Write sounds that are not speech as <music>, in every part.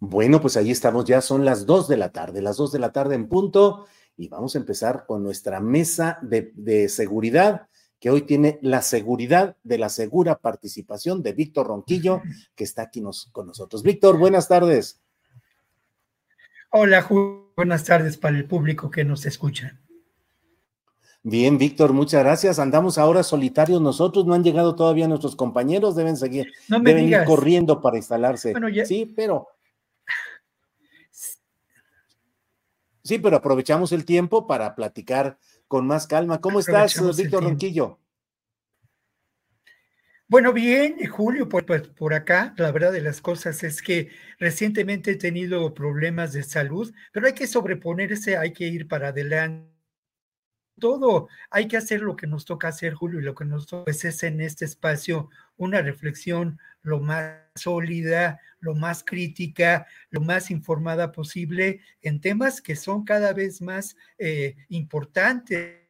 Bueno, pues ahí estamos, ya son las 2 de la tarde, las 2 de la tarde en punto, y vamos a empezar con nuestra mesa de, de seguridad, que hoy tiene la seguridad de la segura participación de Víctor Ronquillo, <laughs> que está aquí nos, con nosotros. Víctor, buenas tardes. Hola, Julio. Buenas tardes para el público que nos escucha. Bien, Víctor, muchas gracias. Andamos ahora solitarios nosotros, no han llegado todavía nuestros compañeros, deben seguir, No me deben ir corriendo para instalarse. Bueno, ya- Sí, pero. Sí, pero aprovechamos el tiempo para platicar con más calma. ¿Cómo estás, Víctor. Ronquillo? Bueno, bien, Julio, pues, pues, por acá, la verdad de las cosas es que recientemente he tenido problemas de salud, pero hay que sobreponerse, hay que ir para adelante. Todo, hay que hacer lo que nos toca hacer, Julio, y lo que nos toca pues, es en este espacio una reflexión lo más sólida, lo más crítica, lo más informada posible en temas que son cada vez más eh, importantes.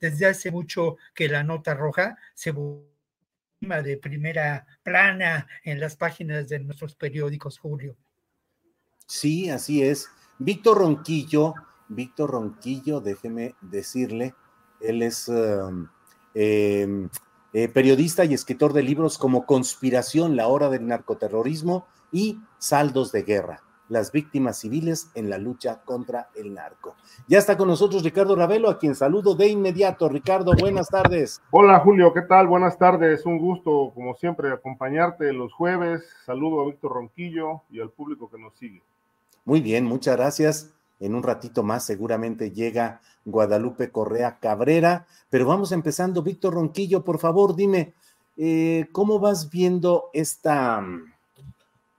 Desde hace mucho que la nota roja se de primera plana en las páginas de nuestros periódicos, Julio. Sí, así es. Víctor Ronquillo, Víctor Ronquillo, déjeme decirle, él es um, eh, eh, periodista y escritor de libros como Conspiración, la hora del narcoterrorismo y Saldos de guerra, las víctimas civiles en la lucha contra el narco. Ya está con nosotros Ricardo Ravelo, a quien saludo de inmediato. Ricardo, buenas tardes. Hola Julio, ¿qué tal? Buenas tardes, un gusto como siempre acompañarte los jueves. Saludo a Víctor Ronquillo y al público que nos sigue. Muy bien, muchas gracias. En un ratito más seguramente llega Guadalupe Correa Cabrera, pero vamos empezando. Víctor Ronquillo, por favor, dime, eh, ¿cómo vas viendo esta,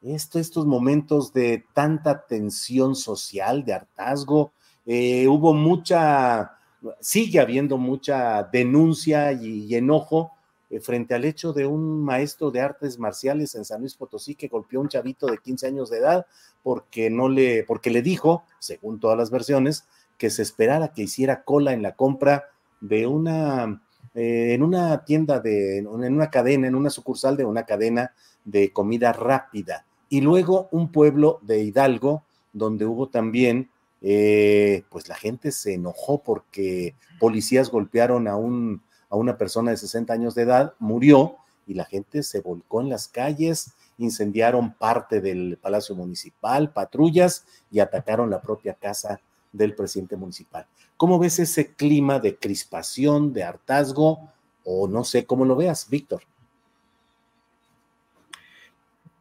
esto, estos momentos de tanta tensión social, de hartazgo? Eh, hubo mucha, sigue habiendo mucha denuncia y enojo eh, frente al hecho de un maestro de artes marciales en San Luis Potosí que golpeó a un chavito de 15 años de edad porque no le, porque le dijo, según todas las versiones, que se esperara que hiciera cola en la compra de una, eh, en una tienda de, en una cadena, en una sucursal de una cadena de comida rápida. Y luego un pueblo de Hidalgo, donde hubo también, eh, pues la gente se enojó porque policías golpearon a un, a una persona de 60 años de edad, murió y la gente se volcó en las calles, incendiaron parte del Palacio Municipal, patrullas y atacaron la propia casa del presidente municipal. ¿Cómo ves ese clima de crispación, de hartazgo o no sé cómo lo veas, Víctor?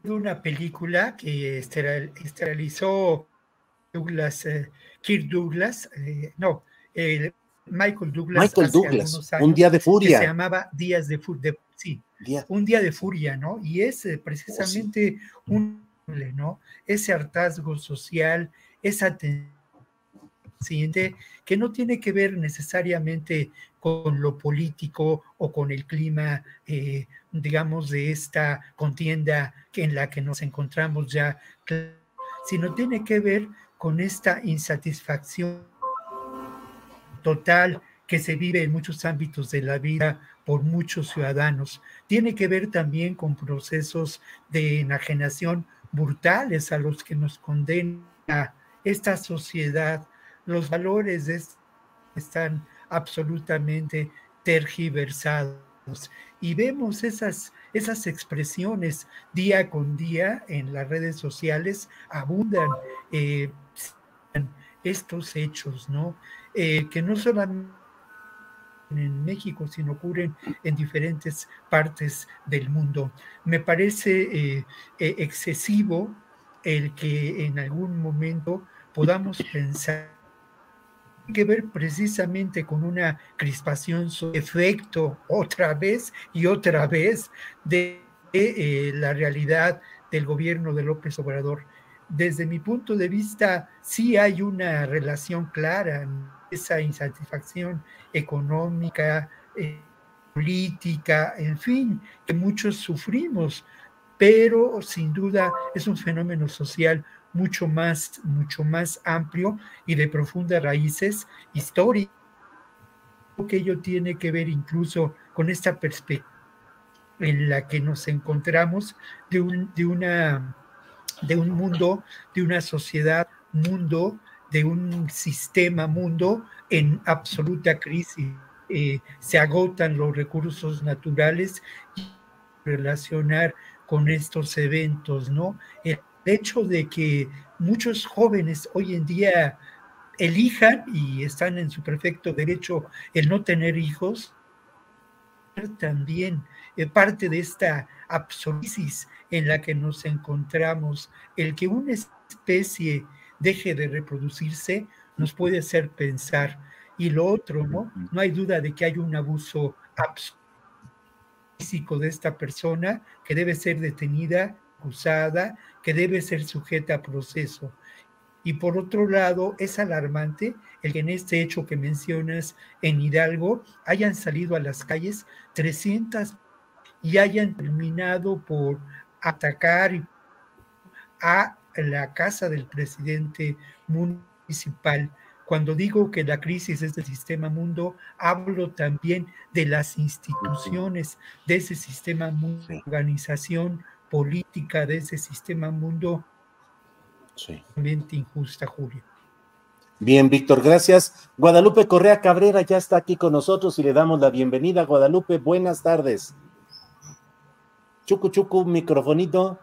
Una película que esterilizó Douglas, eh, Kirk Douglas, eh, no, eh, Michael Douglas. Michael hace Douglas, algunos Un día de que furia. se llamaba Días de Furia, sí, Día- un día de furia, ¿no? Y es eh, precisamente un, ¿no? Ese hartazgo social, esa tensión siguiente, que no tiene que ver necesariamente con lo político o con el clima, eh, digamos, de esta contienda que en la que nos encontramos ya, sino tiene que ver con esta insatisfacción total que se vive en muchos ámbitos de la vida por muchos ciudadanos. Tiene que ver también con procesos de enajenación brutales a los que nos condena esta sociedad. Los valores están absolutamente tergiversados y vemos esas, esas expresiones día con día en las redes sociales, abundan eh, estos hechos, ¿no? Eh, que no solamente en México, sino ocurren en diferentes partes del mundo. Me parece eh, eh, excesivo el que en algún momento podamos pensar que ver precisamente con una crispación su efecto otra vez y otra vez de eh, la realidad del gobierno de López Obrador. Desde mi punto de vista, sí hay una relación clara esa insatisfacción económica, eh, política, en fin, que muchos sufrimos, pero sin duda es un fenómeno social mucho más, mucho más amplio y de profundas raíces históricas, que ello tiene que ver incluso con esta perspectiva en la que nos encontramos de una, de un mundo, de una sociedad, mundo de un sistema mundo en absoluta crisis. Eh, se agotan los recursos naturales y relacionar con estos eventos, ¿no? El hecho de que muchos jóvenes hoy en día elijan y están en su perfecto derecho el no tener hijos, también eh, parte de esta absolisis en la que nos encontramos, el que una especie deje de reproducirse, nos puede hacer pensar. Y lo otro, ¿no? No hay duda de que hay un abuso físico de esta persona que debe ser detenida, acusada, que debe ser sujeta a proceso. Y por otro lado, es alarmante el que en este hecho que mencionas en Hidalgo hayan salido a las calles 300 y hayan terminado por atacar a la casa del presidente municipal. Cuando digo que la crisis es del sistema mundo, hablo también de las instituciones, de ese sistema mundo, organización política, de ese sistema mundo sí. injusta, Julio. Bien, Víctor, gracias. Guadalupe Correa Cabrera ya está aquí con nosotros y le damos la bienvenida. Guadalupe, buenas tardes. Chucu, chucu, microfonito.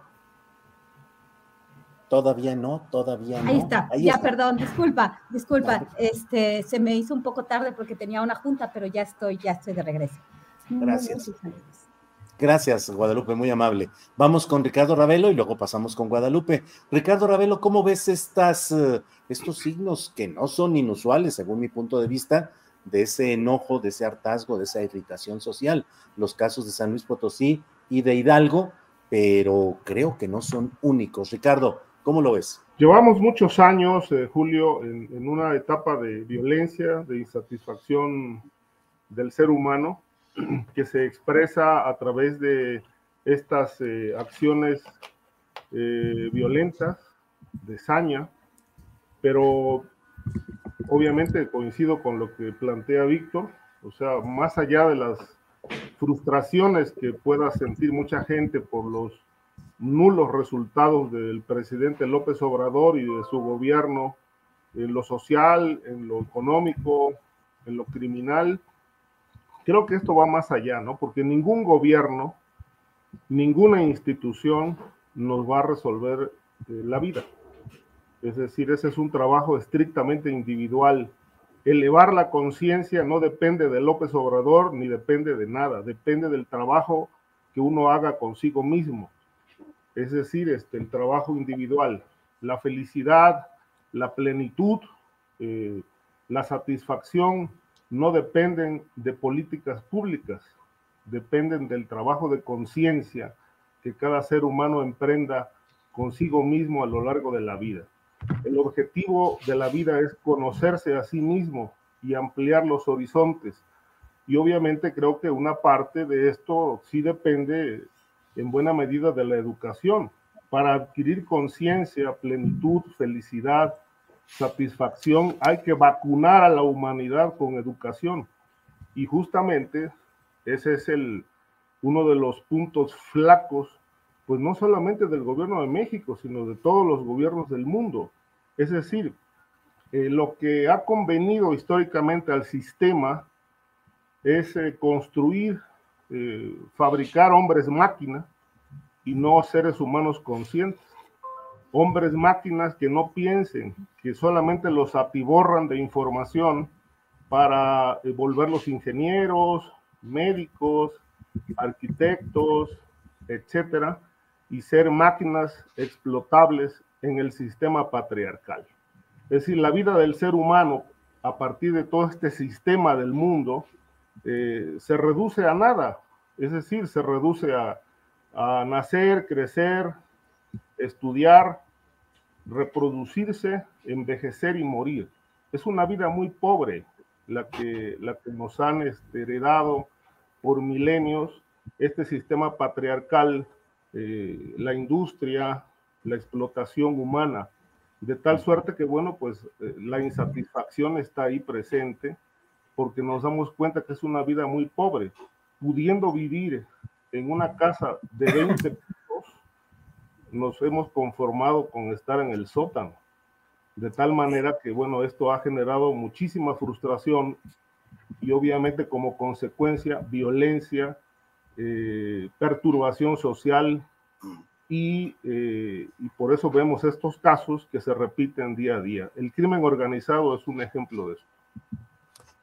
Todavía no, todavía no. Ahí está, ya perdón, disculpa, disculpa, este, se me hizo un poco tarde porque tenía una junta, pero ya estoy, ya estoy de regreso. Gracias. Gracias, Guadalupe, muy amable. Vamos con Ricardo Ravelo y luego pasamos con Guadalupe. Ricardo Ravelo, ¿cómo ves estas, eh, estos signos que no son inusuales, según mi punto de vista, de ese enojo, de ese hartazgo, de esa irritación social? Los casos de San Luis Potosí y de Hidalgo, pero creo que no son únicos. Ricardo, ¿Cómo lo ves? Llevamos muchos años, eh, Julio, en, una etapa de violencia, de insatisfacción del ser humano, <clears throat> que se expresa a través de estas eh, acciones eh, violentas, de saña, pero obviamente coincido con lo que plantea Víctor, o sea, más allá de las frustraciones que pueda sentir mucha gente por los nulos resultados del presidente López Obrador y de su gobierno en lo social, en lo económico, en lo criminal. Creo que esto va más allá, ¿no? Porque ningún gobierno, ninguna institución nos va a resolver eh, la vida. Es decir, ese es un trabajo estrictamente individual. Elevar la conciencia no depende de López Obrador ni depende de nada, depende del trabajo que uno haga consigo mismo es decir, este, el trabajo individual, la felicidad, la plenitud, eh, la satisfacción no dependen de políticas públicas, dependen del trabajo de conciencia que cada ser humano emprenda consigo mismo a lo largo de la vida. El objetivo de la vida es conocerse a sí mismo y ampliar los horizontes. Y obviamente creo que una parte de esto sí depende en buena medida de la educación. Para adquirir conciencia, plenitud, felicidad, satisfacción, hay que vacunar a la humanidad con educación. Y justamente ese es el, uno de los puntos flacos pues no solamente del gobierno de México, sino de todos los gobiernos del mundo. Es decir, eh, lo que ha convenido históricamente al sistema es eh, construir, eh, fabricar hombres máquina y no seres humanos conscientes. Hombres máquinas que no piensen, que solamente los atiborran de información para volverlos ingenieros, médicos, arquitectos, etcétera, y ser máquinas explotables en el sistema patriarcal. Es decir, la vida del ser humano a partir de todo este sistema del mundo eh, se reduce a nada, es decir, se reduce a nacer, crecer, estudiar, reproducirse, envejecer y morir. Es una vida muy pobre la que, nos han este, heredado por milenios. Este sistema patriarcal, eh, la industria, la explotación humana, de tal suerte que, bueno, pues eh, la insatisfacción está ahí presente porque nos damos cuenta que es una vida muy pobre, pudiendo vivir en una casa de 20 pisos, nos hemos conformado con estar en el sótano. De tal manera que, bueno, esto ha generado muchísima frustración y obviamente como consecuencia violencia, eh, perturbación social y, eh, y, por eso vemos estos casos que se repiten día a día. El crimen organizado es un ejemplo de eso.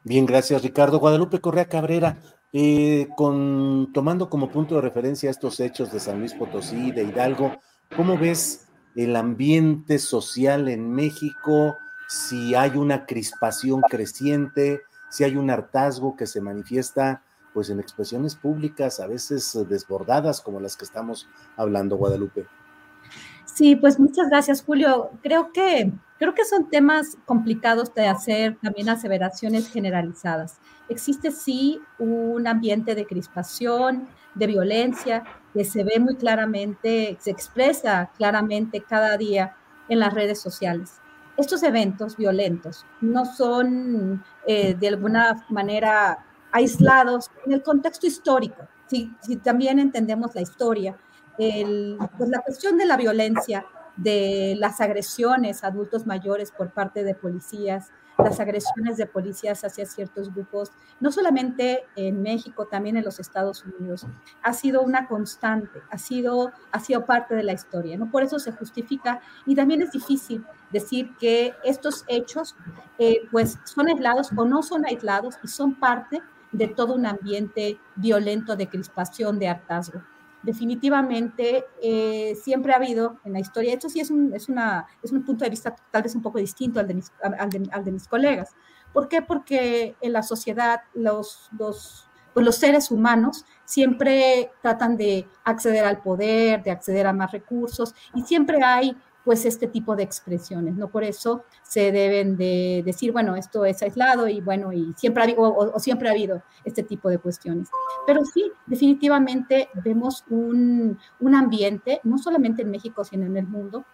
Bien, gracias Ricardo. Guadalupe Correa Cabrera, eh, con, tomando como punto de referencia estos hechos de San Luis Potosí, de Hidalgo, ¿cómo ves el ambiente social en México? Si hay una crispación creciente, si hay un hartazgo que se manifiesta pues en expresiones públicas, a veces desbordadas como las que estamos hablando, Guadalupe. Sí, pues muchas gracias, Julio. Creo que, creo que son temas complicados de hacer también aseveraciones generalizadas. Existe sí un ambiente de crispación, de violencia, que se ve muy claramente, se expresa claramente cada día en las redes sociales. Estos eventos violentos no son eh, de alguna manera aislados en el contexto histórico. Si, también entendemos la historia, pues la cuestión de la violencia, de las agresiones a adultos mayores por parte de policías, las agresiones de policías hacia ciertos grupos, no solamente en México, también en los Estados Unidos, ha sido una constante, ha sido, ha sido parte de la historia, ¿no? Por eso se justifica y también es difícil decir que estos hechos eh, pues son aislados o no son aislados y son parte de todo un ambiente violento de crispación, de hartazgo. Definitivamente eh, siempre ha habido en la historia, esto sí es un, es, una, es un punto de vista tal vez un poco distinto al de mis, al de, mis colegas. ¿Por qué? Porque en la sociedad los, pues los seres humanos siempre tratan de acceder al poder, de acceder a más recursos y siempre hay pues este tipo de expresiones, ¿no? Por eso se deben de decir, bueno, esto es aislado y bueno, y siempre ha habido, o, siempre ha habido este tipo de cuestiones. Pero sí, definitivamente vemos un, un ambiente, no solamente en México, sino en el mundo,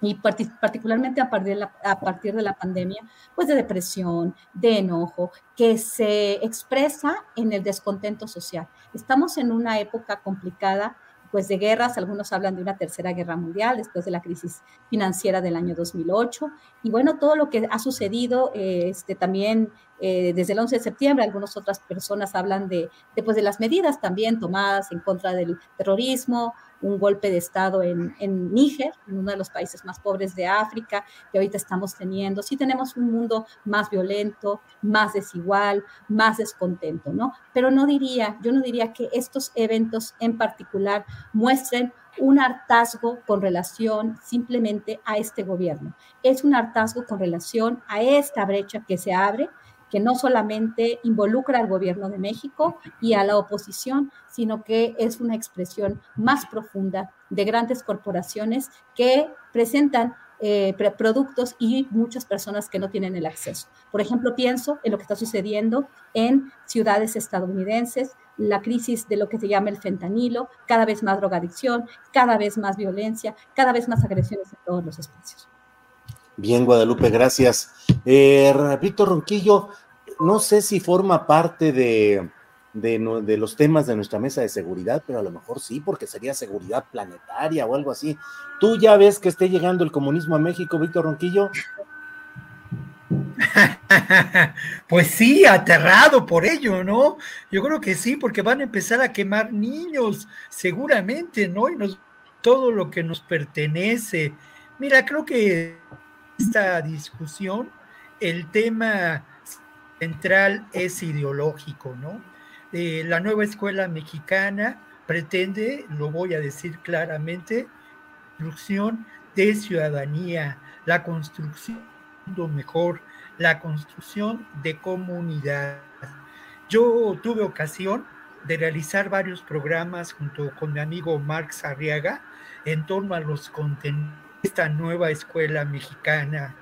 y particularmente a partir, de la, a partir de la pandemia, pues de depresión, de enojo, que se expresa en el descontento social. Estamos en una época complicada pues de guerras, algunos hablan de una tercera guerra mundial después de la crisis financiera del año 2008 y bueno, todo lo que ha sucedido eh, este, también eh, desde el 11 de septiembre, algunas otras personas hablan de, de, pues, de las medidas también tomadas en contra del terrorismo, un golpe de Estado en, en Níger, en uno de los países más pobres de África, que ahorita estamos teniendo. Sí tenemos un mundo más violento, más desigual, más descontento, ¿no? Pero no diría, yo no diría que estos eventos en particular muestren un hartazgo con relación simplemente a este gobierno. Es un hartazgo con relación a esta brecha que se abre que no solamente involucra al gobierno de México y a la oposición, sino que es una expresión más profunda de grandes corporaciones que presentan eh, productos y muchas personas que no tienen el acceso. Por ejemplo, pienso en lo que está sucediendo en ciudades estadounidenses, la crisis de lo que se llama el fentanilo, cada vez más drogadicción, cada vez más violencia, cada vez más agresiones en todos los espacios. Bien, Guadalupe, gracias. Eh, Víctor Ronquillo, no sé si forma parte de, de, los temas de nuestra mesa de seguridad, pero a lo mejor sí, porque sería seguridad planetaria o algo así. ¿Tú ya ves que esté llegando el comunismo a México, Víctor Ronquillo? <laughs> pues sí, aterrado por ello, ¿no? Yo creo que sí, porque van a empezar a quemar niños, seguramente, ¿no? Y nos, todo lo que nos pertenece. Mira, creo que esta discusión, el tema central es ideológico, ¿no? Eh, la nueva escuela mexicana pretende, lo voy a decir claramente, construcción de ciudadanía, la construcción de mejor, la construcción de comunidad. Yo tuve ocasión de realizar varios programas junto con mi amigo Marx Arriaga en torno a los contenidos esta nueva escuela mexicana.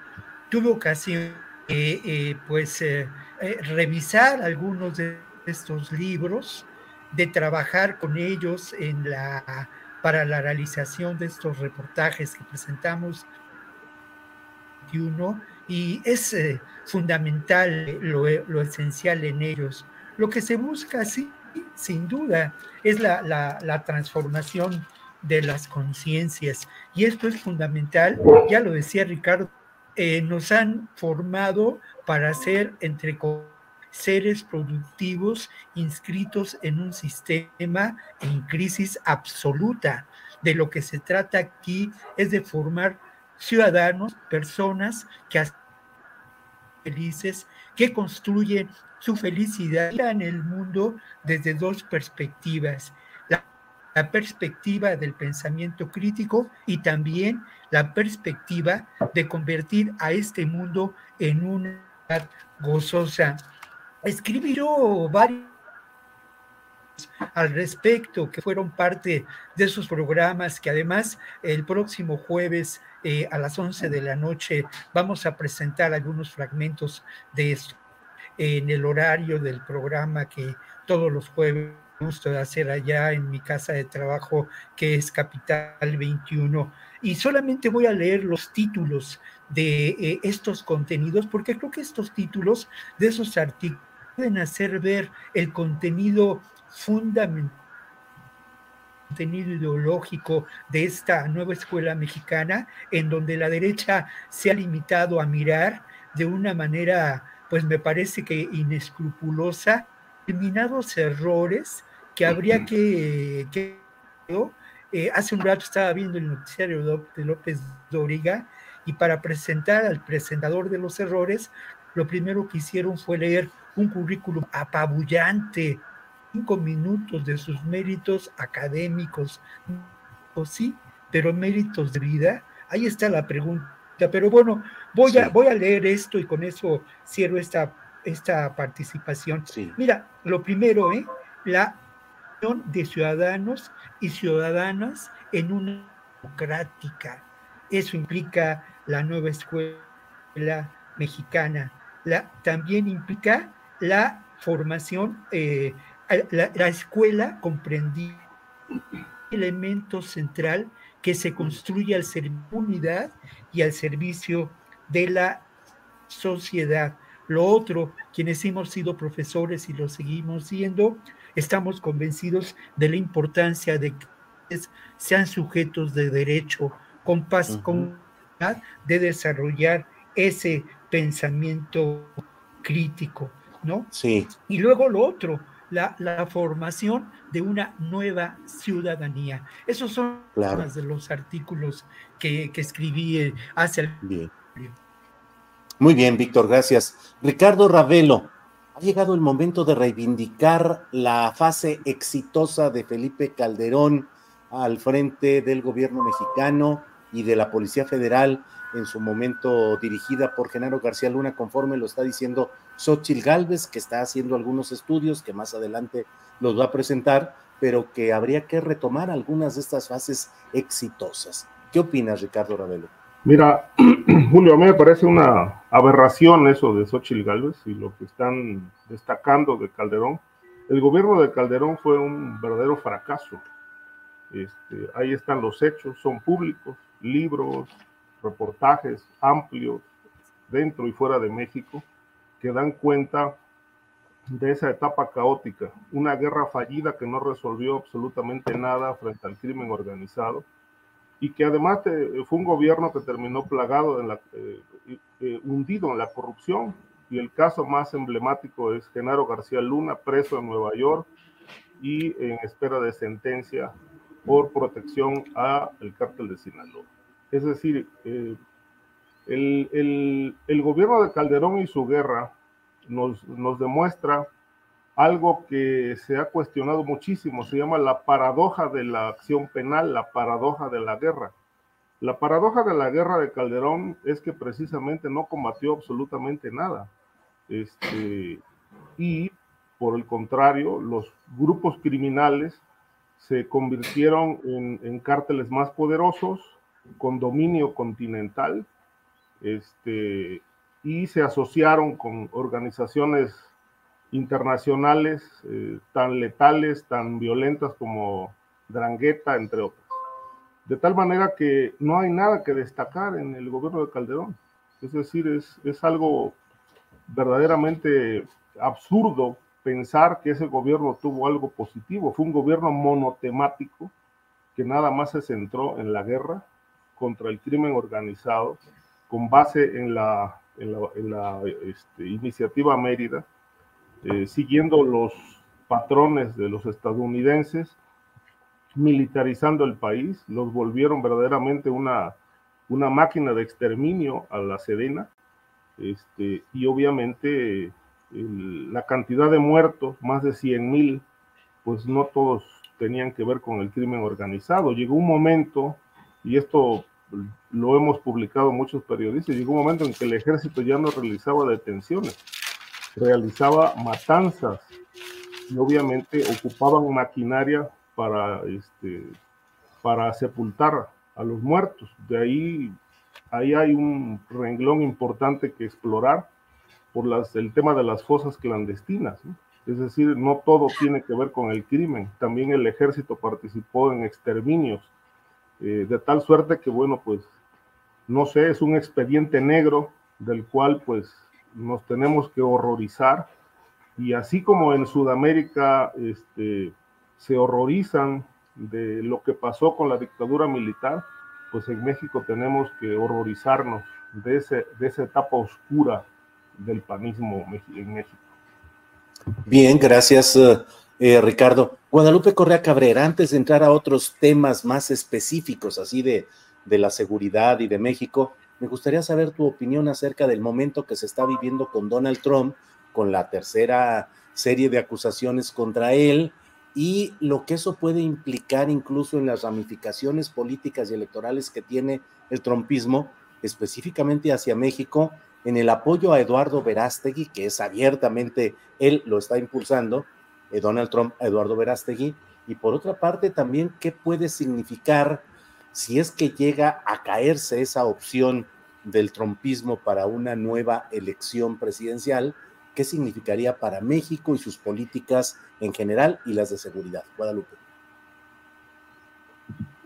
Tuve ocasión de eh, pues, eh, eh, revisar algunos de estos libros, de trabajar con ellos en la, para la realización de estos reportajes que presentamos y es eh, fundamental lo, lo, esencial en ellos. Lo que se busca, sí, sin duda, es la, la transformación de las conciencias y esto es fundamental, ya lo decía Ricardo, eh, nos han formado para ser entre seres productivos inscritos en un sistema en crisis absoluta. De lo que se trata aquí es de formar ciudadanos, personas que felices, que construyen su felicidad en el mundo desde dos perspectivas. La, perspectiva del pensamiento crítico y también la perspectiva de convertir a este mundo en una gozosa. Escribió varios al respecto, que fueron parte de esos programas que además el próximo jueves eh, a las 11 de la noche vamos a presentar algunos fragmentos de esto en el horario del programa que todos los jueves gusto de hacer allá en mi casa de trabajo que es Capital 21 y solamente voy a leer los títulos de eh, estos contenidos porque creo que estos títulos de esos artículos pueden hacer ver el contenido fundamental contenido ideológico de esta nueva escuela mexicana, en donde la derecha se ha limitado a mirar de una manera, pues me parece que inescrupulosa, determinados errores que habría que, que eh, hace un rato estaba viendo el noticiario de López Dóriga y para presentar al presentador de los errores, lo primero que hicieron fue leer un currículum apabullante, cinco minutos de sus méritos académicos, o sí, pero méritos de vida. Ahí está la pregunta. Pero bueno, voy, a, voy a leer esto y con eso cierro esta, esta participación. Mira, lo primero, ¿eh? la de ciudadanos y ciudadanas en una democrática. Eso implica la nueva escuela mexicana. La, también implica la formación, eh, la, escuela comprendía elemento central que se construye al ser unidad y al servicio de la sociedad. Lo otro, quienes hemos sido profesores y lo seguimos siendo, estamos convencidos de la importancia de que sean sujetos de derecho, con paz, con de desarrollar ese pensamiento crítico, ¿no? Sí. Y luego lo otro, la, la formación de una nueva ciudadanía. Esos son claro. de los artículos que, que escribí eh, hace el... Bien. Muy bien, Víctor, gracias. Ricardo Ravelo, ha llegado el momento de reivindicar la fase exitosa de Felipe Calderón al frente del gobierno mexicano y de la Policía Federal, en su momento dirigida por Genaro García Luna, conforme lo está diciendo Xochil Gálvez, que está haciendo algunos estudios que más adelante los va a presentar, pero que habría que retomar algunas de estas fases exitosas. ¿Qué opinas, Ricardo Ravelo? Mira, <clears throat> <clears throat> Julio, a mí me parece una aberración eso de Xochitl Gálvez y lo que están destacando de Calderón. El gobierno de Calderón fue un verdadero fracaso. Este, ahí están los hechos, son públicos, libros, reportajes amplios dentro y fuera de México que dan cuenta de esa etapa caótica, una guerra fallida que no resolvió absolutamente nada frente al crimen organizado y que además fue un gobierno que terminó plagado, en la, eh, eh, hundido en la corrupción. Y el caso más emblemático es Genaro García Luna, preso en Nueva York y en espera de sentencia por protección al cártel de Sinaloa. Es decir, eh, el, el, el, gobierno de Calderón y su guerra nos, nos demuestra algo que se ha cuestionado muchísimo, se llama la paradoja de la acción penal, la paradoja de la guerra. La paradoja de la guerra de Calderón es que precisamente no combatió absolutamente nada. Este, y por el contrario, los grupos criminales se convirtieron en, en cárteles más poderosos, con dominio continental, este, y se asociaron con organizaciones internacionales eh, tan letales, tan violentas como Drangueta, entre otras. De tal manera que no hay nada que destacar en el gobierno de Calderón. Es decir, es, es algo verdaderamente absurdo pensar que ese gobierno tuvo algo positivo. Fue un gobierno monotemático que nada más se centró en la guerra contra el crimen organizado con base en la, en la, este, iniciativa Mérida eh, siguiendo los patrones de los estadounidenses, militarizando el país, los volvieron verdaderamente una, una máquina de exterminio a la Sedena, este, y obviamente la cantidad de muertos, más de 100 mil, pues no todos tenían que ver con el crimen organizado. Llegó un momento, y esto lo hemos publicado muchos periodistas, llegó un momento en que el ejército ya no realizaba detenciones, realizaba matanzas y obviamente ocupaban maquinaria para, este, para sepultar a los muertos. De ahí, ahí hay un renglón importante que explorar por las, el tema de las fosas clandestinas. Es decir, no todo tiene que ver con el crimen. También el ejército participó en exterminios, eh, de tal suerte que, bueno, pues, no sé, es un expediente negro del cual, pues, nos tenemos que horrorizar y así como en Sudamérica este, se horrorizan de lo que pasó con la dictadura militar, pues en México tenemos que horrorizarnos de, ese, de esa etapa oscura del panismo en México. Bien, gracias eh, eh, Ricardo. Guadalupe Correa Cabrera, antes de entrar a otros temas más específicos, así de, de la seguridad y de México, me gustaría saber tu opinión acerca del momento que se está viviendo con Donald Trump, con la tercera serie de acusaciones contra él y lo que eso puede implicar incluso en las ramificaciones políticas y electorales que tiene el trumpismo, específicamente hacia México, en el apoyo a Eduardo Verástegui, que es abiertamente, él lo está impulsando, eh, Donald Trump Eduardo Verástegui, y por otra parte también qué puede significar si es que llega a caerse esa opción del trompismo para una nueva elección presidencial, ¿qué significaría para México y sus políticas en general y las de seguridad? Guadalupe.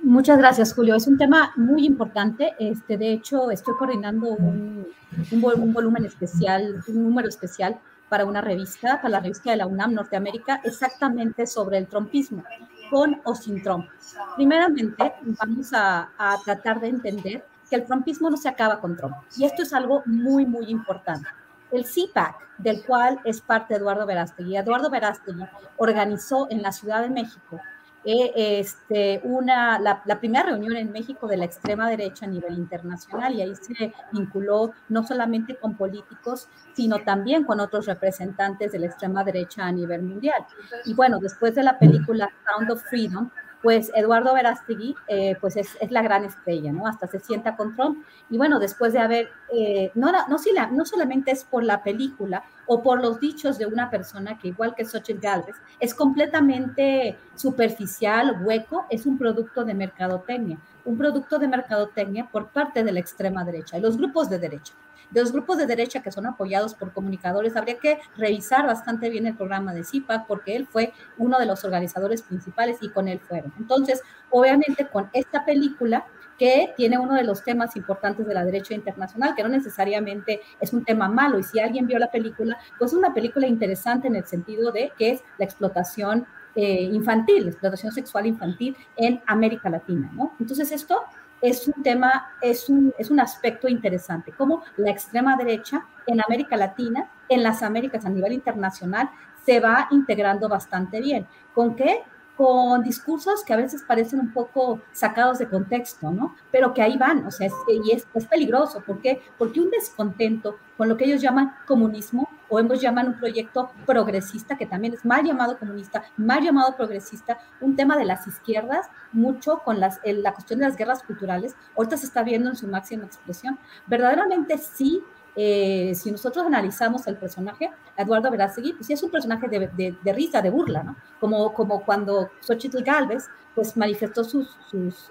Muchas gracias, Julio. Es un tema muy importante. Este, de hecho, estoy coordinando un, un, volumen especial, un número especial para una revista, para la revista de la UNAM Norteamérica, exactamente sobre el trompismo con o sin Trump. Primeramente, vamos a, tratar de entender que el trumpismo no se acaba con Trump. Y esto es algo muy, muy importante. El CPAC, del cual es parte Eduardo Verástegui, Eduardo Verástegui organizó en la Ciudad de México eh, este, una, la, primera reunión en México de la extrema derecha a nivel internacional y ahí se vinculó no solamente con políticos, sino también con otros representantes de la extrema derecha a nivel mundial. Y bueno, después de la película Sound of Freedom, pues Eduardo Verástegui, eh, pues es, la gran estrella, ¿no? Hasta se sienta con Trump. Y bueno, después de haber, eh, no, no, no, solamente es por la película o por los dichos de una persona que igual que Xochitl Galvez, es completamente superficial, hueco, es un producto de mercadotecnia, un producto de mercadotecnia por parte de la extrema derecha y los grupos de derecha de los grupos de derecha que son apoyados por comunicadores, habría que revisar bastante bien el programa de CIPAC porque él fue uno de los organizadores principales y con él fueron. Entonces, obviamente con esta película que tiene uno de los temas importantes de la derecha internacional, que no necesariamente es un tema malo, y si alguien vio la película, pues es una película interesante en el sentido de que es la explotación eh, infantil, explotación sexual infantil en América Latina, ¿no? Entonces esto es un tema, es un, es un aspecto interesante, como la extrema derecha en América Latina, en las Américas a nivel internacional, se va integrando bastante bien. ¿Con qué? Con discursos que a veces parecen un poco sacados de contexto, ¿no? Pero que ahí van, o sea, y es, es, peligroso. ¿Por qué? Porque un descontento con lo que ellos llaman comunismo, o hemos llaman un proyecto progresista, que también es mal llamado comunista, mal llamado progresista, un tema de las izquierdas, mucho con las, la cuestión de las guerras culturales, ahorita se está viendo en su máxima expresión. Verdaderamente sí eh, si nosotros analizamos el personaje, Eduardo Verástegui, pues es un personaje de, de, risa, de burla. Como, como cuando Xochitl Galvez pues manifestó sus,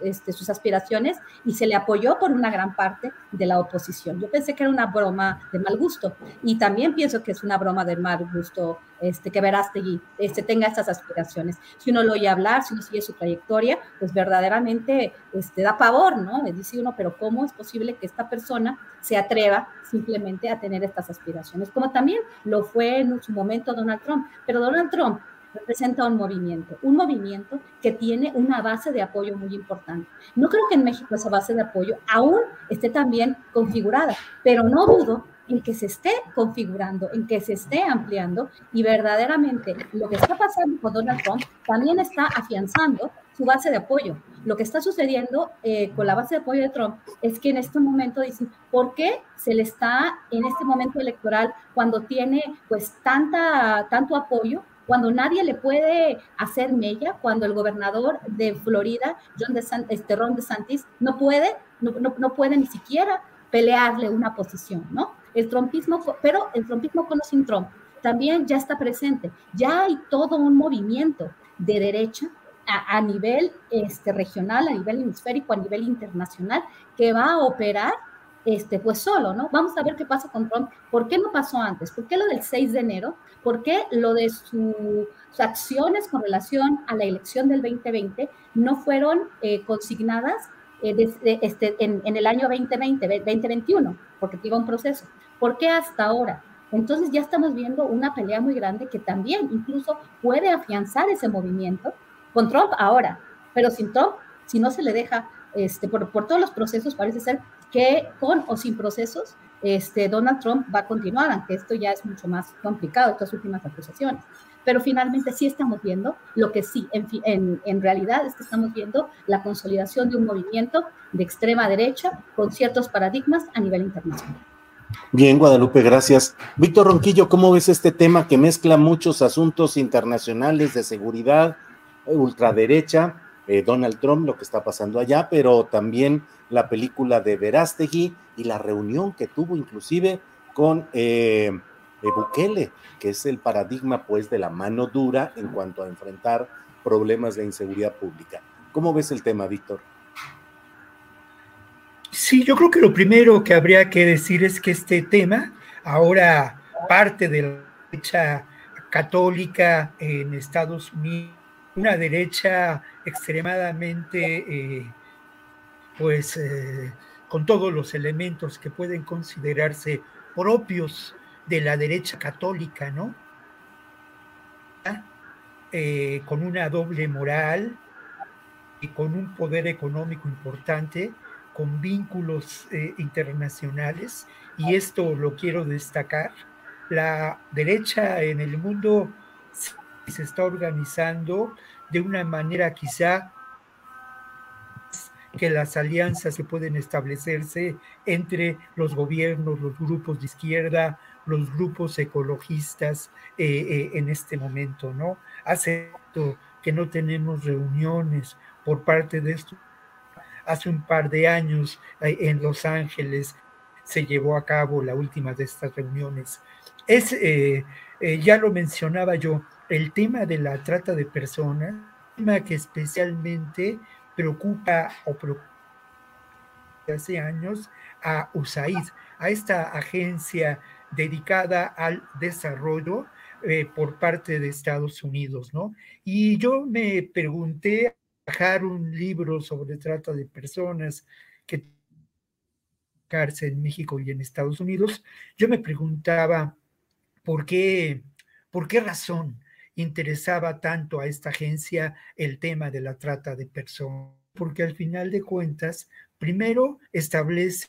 este, sus aspiraciones y se le apoyó por una gran parte de la oposición. Yo pensé que era una broma de mal gusto y también pienso que es una broma de mal gusto este, que Verástegui este, tenga estas aspiraciones. Si uno lo oye hablar, si uno sigue su trayectoria, pues verdaderamente este, da pavor, ¿no? Le dice uno, pero ¿cómo es posible que esta persona se atreva simplemente a tener estas aspiraciones? Como también lo fue en su momento Donald Trump. Pero Donald Trump representa un movimiento, un movimiento que tiene una base de apoyo muy importante. No creo que en México esa base de apoyo aún esté tan bien configurada, pero no dudo en que se esté configurando, en que se esté ampliando y verdaderamente lo que está pasando con Donald Trump también está afianzando su base de apoyo. Lo que está sucediendo eh, con la base de apoyo de Trump es que en este momento dicen, ¿por qué se le está en este momento electoral cuando tiene pues tanta, tanto apoyo? Cuando nadie le puede hacer mella, cuando el gobernador de Florida, John este, Ron DeSantis, no puede, no, no, puede ni siquiera pelearle una posición, ¿no? El trumpismo, pero el trumpismo con o sin Trump también ya está presente. Ya hay todo un movimiento de derecha a, a, nivel este, regional, a nivel hemisférico, a nivel internacional, que va a operar este, pues solo, ¿no? Vamos a ver qué pasa con Trump. ¿Por qué no pasó antes? ¿Por qué lo del 6 de enero? ¿Por qué lo de sus acciones con relación a la elección del 2020 no fueron eh, consignadas eh, este, en, el año 2020, 2021? Porque iba un proceso. ¿Por qué hasta ahora? Entonces ya estamos viendo una pelea muy grande que también incluso puede afianzar ese movimiento con Trump ahora, pero sin Trump, si no se le deja este, por, por todos los procesos, parece ser que con o sin procesos, este, Donald Trump va a continuar, aunque esto ya es mucho más complicado, estas últimas acusaciones. Pero finalmente sí estamos viendo lo que sí, en, en, en realidad es que estamos viendo la consolidación de un movimiento de extrema derecha con ciertos paradigmas a nivel internacional. Bien, Guadalupe, gracias. Víctor Ronquillo, ¿cómo ves este tema que mezcla muchos asuntos internacionales de seguridad, ultraderecha, eh, Donald Trump, lo que está pasando allá, pero también la película de Verástegui y la reunión que tuvo inclusive con eh, eh, Bukele, que es el paradigma pues de la mano dura en cuanto a enfrentar problemas de inseguridad pública. ¿Cómo ves el tema, Víctor? Sí, yo creo que lo primero que habría que decir es que este tema ahora parte de la derecha católica en Estados Unidos una derecha extremadamente, eh, pues, eh, con todos los elementos que pueden considerarse propios de la derecha católica, ¿no? Eh, con una doble moral y con un poder económico importante, con vínculos internacionales, y esto lo quiero destacar, la derecha en el mundo se está organizando de una manera quizá que las alianzas que pueden establecerse entre los gobiernos, los grupos de izquierda, los grupos ecologistas eh, eh, en este momento, ¿no? Hace que no tenemos reuniones por parte de esto. Hace un par de años eh, en Los Ángeles se llevó a cabo la última de estas reuniones. Es, ya lo mencionaba yo, el tema de la trata de personas, tema que especialmente preocupa o preocupa hace años a USAID, a esta agencia dedicada al desarrollo eh, por parte de Estados Unidos, ¿no? Y yo me pregunté bajar un libro sobre trata de personas que cárcel en México y en Estados Unidos, yo me preguntaba por qué, por qué razón interesaba tanto a esta agencia el tema de la trata de personas, porque al final de cuentas, primero establece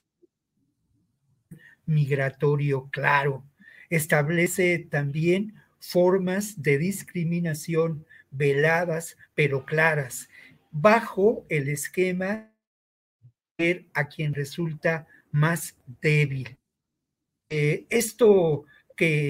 migratorio claro, establece también formas de discriminación veladas pero claras, bajo el esquema de a quien resulta más débil. Eh, esto que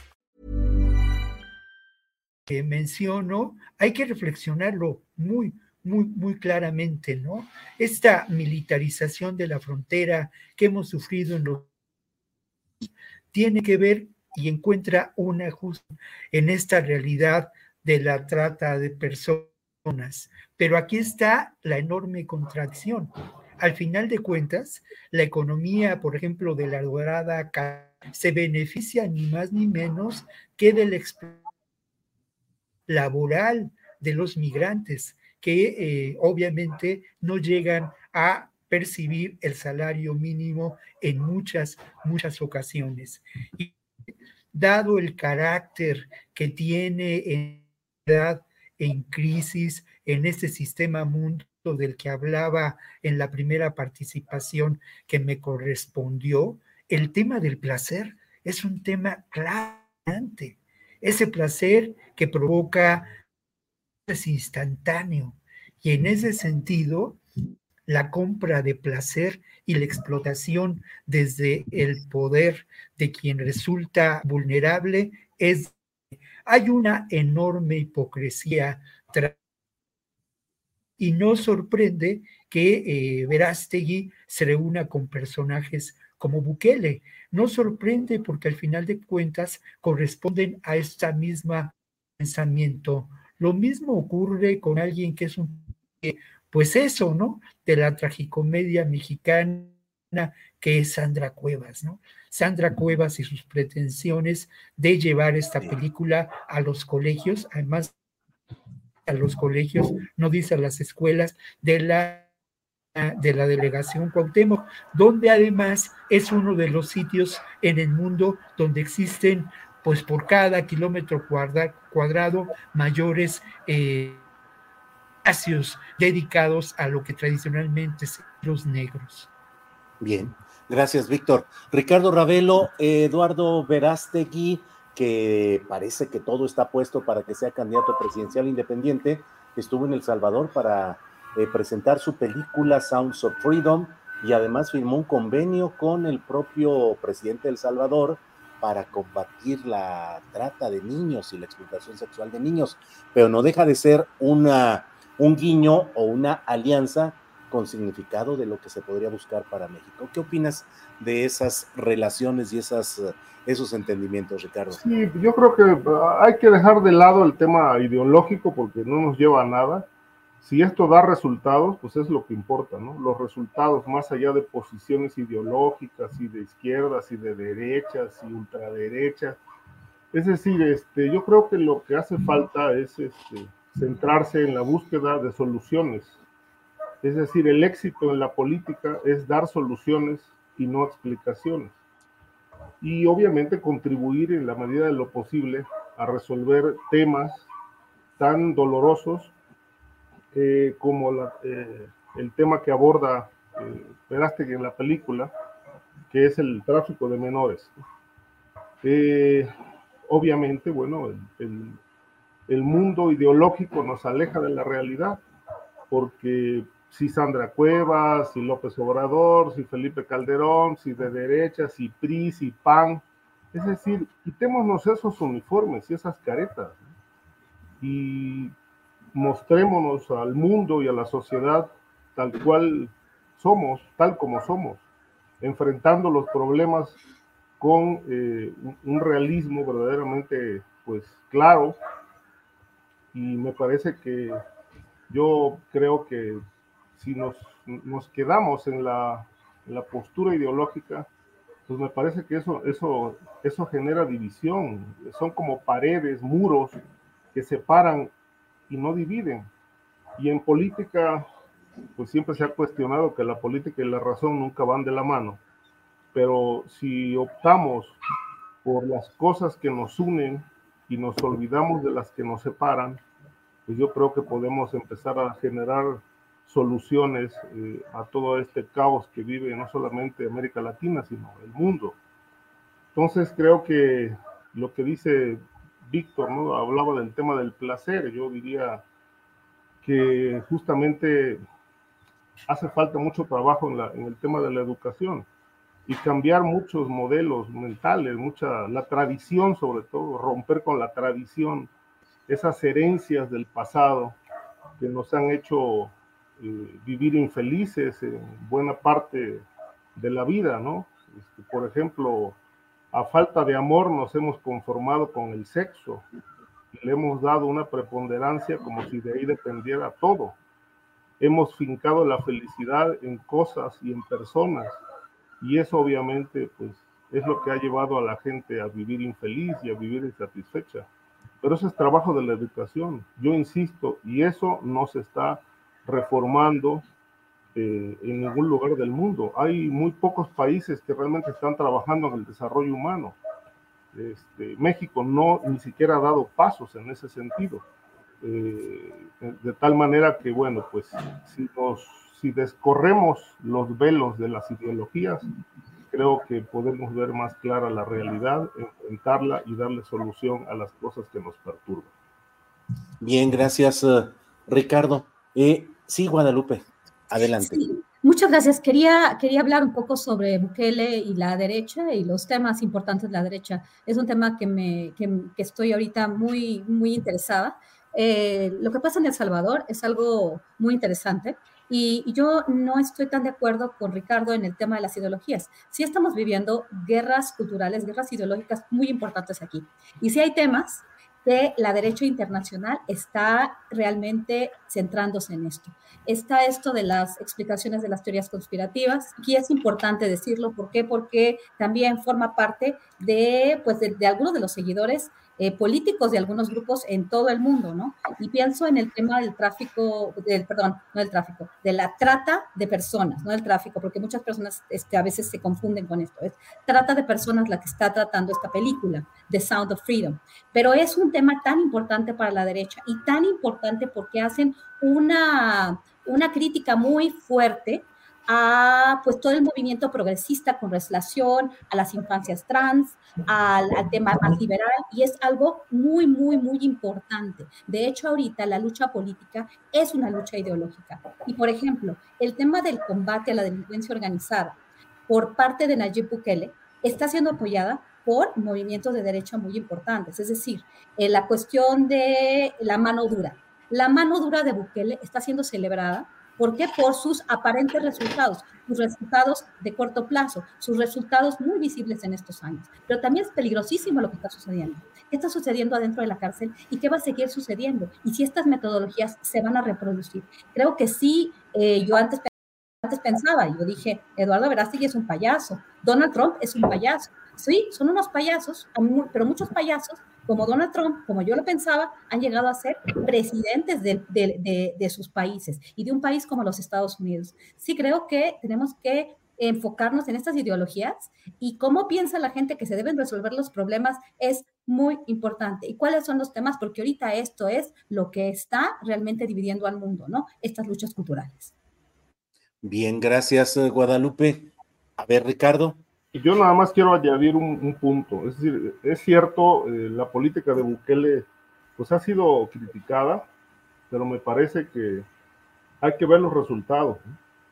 Menciono, hay que reflexionarlo muy, muy, muy claramente, ¿no? Esta militarización de la frontera que hemos sufrido en los tiene que ver y encuentra un ajuste en esta realidad de la trata de personas. Pero aquí está la enorme contracción. Al final de cuentas, la economía, por ejemplo, de la dorada se beneficia ni más ni menos que del laboral de los migrantes, que eh, obviamente no llegan a percibir el salario mínimo en muchas, muchas ocasiones. Y dado el carácter que tiene en en crisis en este sistema mundo del que hablaba en la primera participación que me correspondió, el tema del placer es un tema claramente. Ese placer que provoca es instantáneo. Y en ese sentido, la compra de placer y la explotación desde el poder de quien resulta vulnerable es hay una enorme hipocresía y no sorprende que eh, Verástegui se reúna con personajes como Bukele. No sorprende porque al final de cuentas corresponden a esta misma pensamiento. Lo mismo ocurre con alguien que es un pues eso, ¿no? De la tragicomedia mexicana que es Sandra Cuevas, ¿no? Sandra Cuevas y sus pretensiones de llevar esta película a los colegios, además a los colegios, no dice a las escuelas de la de la delegación Cuauhtémoc, donde además es uno de los sitios en el mundo donde existen, pues por cada kilómetro cuadrado, mayores eh, espacios dedicados a lo que tradicionalmente son los negros. Bien, gracias Víctor. Ricardo Ravelo, Eduardo Verástegui, que parece que todo está puesto para que sea candidato presidencial independiente, estuvo en El Salvador para presentar su película Sounds of Freedom y además firmó un convenio con el propio presidente de El Salvador para combatir la trata de niños y la explotación sexual de niños, pero no deja de ser una un guiño o una alianza con significado de lo que se podría buscar para México. ¿Qué opinas de esas relaciones y esas, esos entendimientos, Ricardo? Sí, yo creo que hay que dejar de lado el tema ideológico porque no nos lleva a nada. Si esto da resultados, pues es lo que importa, ¿no? Los resultados más allá de posiciones ideológicas y de izquierdas y de derechas y ultraderechas. Es decir, este, yo creo que lo que hace falta es este, centrarse en la búsqueda de soluciones. Es decir, el éxito en la política es dar soluciones y no explicaciones. Y obviamente contribuir en la medida de lo posible a resolver temas tan dolorosos como el tema que aborda Verástegui en la película, que es el tráfico de menores. obviamente, bueno, el, el mundo ideológico nos aleja de la realidad, porque si Sandra Cuevas, si López Obrador, si Felipe Calderón, si de derecha, si PRI, si PAN, es decir, quitémonos esos uniformes y esas caretas y mostrémonos al mundo y a la sociedad tal cual somos, tal como somos, enfrentando los problemas con eh, un realismo verdaderamente pues claro y me parece que yo creo que si nos, nos quedamos en la, en la postura ideológica, pues me parece que eso, eso, eso genera división. Son como paredes, muros que separan y no dividen. Y en política, pues siempre se ha cuestionado que la política y la razón nunca van de la mano. Pero si optamos por las cosas que nos unen y nos olvidamos de las que nos separan, pues yo creo que podemos empezar a generar soluciones eh, a todo este caos que vive no solamente América Latina, sino el mundo. Entonces creo que lo que dice Víctor, ¿no? Hablaba del tema del placer, yo diría que justamente hace falta mucho trabajo en, el tema de la educación y cambiar muchos modelos mentales, mucha, la tradición sobre todo, romper con la tradición, esas herencias del pasado que nos han hecho eh, vivir infelices en buena parte de la vida, ¿no? Este, por ejemplo, a falta de amor nos hemos conformado con el sexo le hemos dado una preponderancia como si de ahí dependiera todo. Hemos fincado la felicidad en cosas y en personas y eso obviamente pues es lo que ha llevado a la gente a vivir infeliz y a vivir insatisfecha. Pero eso es trabajo de la educación, yo insisto, y eso no se está reformando eh, en ningún lugar del mundo. Hay muy pocos países que realmente están trabajando en el desarrollo humano. Este, México no ni siquiera ha dado pasos en ese sentido. Eh, de tal manera que, bueno, pues si, nos, si descorremos los velos de las ideologías, creo que podemos ver más clara la realidad, enfrentarla y darle solución a las cosas que nos perturban. Bien, gracias, eh, Ricardo. Eh, sí, Guadalupe, adelante. muchas gracias. Quería, quería hablar un poco sobre Bukele y la derecha y los temas importantes de la derecha. Es un tema que, me, que, estoy ahorita muy, muy interesada. Eh, lo que pasa en El Salvador es algo muy interesante. Y, yo no estoy tan de acuerdo con Ricardo en el tema de las ideologías. Sí estamos viviendo guerras culturales, guerras ideológicas muy importantes aquí. Y sí hay temas que la derecha internacional está realmente centrándose en esto. Está esto de las explicaciones de las teorías conspirativas, y es importante decirlo, ¿por qué? Porque también forma parte de, pues, de algunos de los seguidores eh, políticos de algunos grupos en todo el mundo, ¿no? Y pienso en el tema del tráfico, del, perdón, no del tráfico, de la trata de personas, no del tráfico, porque muchas personas este, a veces se confunden con esto. Es trata de personas la que está tratando esta película, The Sound of Freedom. Pero es un tema tan importante para la derecha y tan importante porque hacen una, una crítica muy fuerte a pues todo el movimiento progresista con relación a las infancias trans, al, tema más liberal, y es algo muy, muy, muy importante. De hecho, ahorita la lucha política es una lucha ideológica. Y, por ejemplo, el tema del combate a la delincuencia organizada por parte de Nayib Bukele está siendo apoyada por movimientos de derecha muy importantes, es decir, eh, la cuestión de la mano dura. La mano dura de Bukele está siendo celebrada ¿Por qué? Por sus aparentes resultados, sus resultados de corto plazo, sus resultados muy visibles en estos años. Pero también es peligrosísimo lo que está sucediendo. ¿Qué está sucediendo adentro de la cárcel y qué va a seguir sucediendo? Y si estas metodologías se van a reproducir. Creo que sí, eh, yo antes, antes pensaba, yo dije, Eduardo Verástegui es un payaso, Donald Trump es un payaso. Sí, son unos payasos, pero muchos payasos como Donald Trump, como yo lo pensaba, han llegado a ser presidentes de, sus países y de un país como los Estados Unidos. Sí creo que tenemos que enfocarnos en estas ideologías y cómo piensa la gente que se deben resolver los problemas es muy importante. ¿Y cuáles son los temas? Porque ahorita esto es lo que está realmente dividiendo al mundo, ¿no? Estas luchas culturales. Bien, gracias, eh, Guadalupe. A ver, Ricardo. Yo nada más quiero añadir un, punto. Es decir, es cierto, eh, la política de Bukele pues ha sido criticada, pero me parece que hay que ver los resultados.